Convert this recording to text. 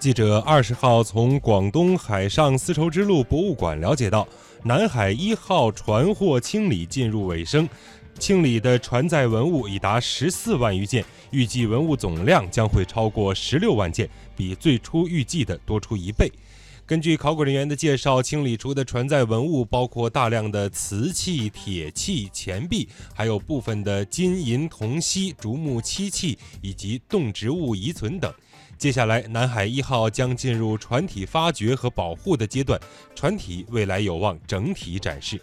记者二十号从广东海上丝绸之路博物馆了解到，南海一号船货清理进入尾声，清理的船载文物已达十四万余件，预计文物总量将会超过十六万件，比最初预计的多出一倍。根据考古人员的介绍，清理出的船载文物包括大量的瓷器、铁器、钱币，还有部分的金银铜锡、竹木漆器以及动植物遗存等。接下来，南海一号将进入船体发掘和保护的阶段，船体未来有望整体展示。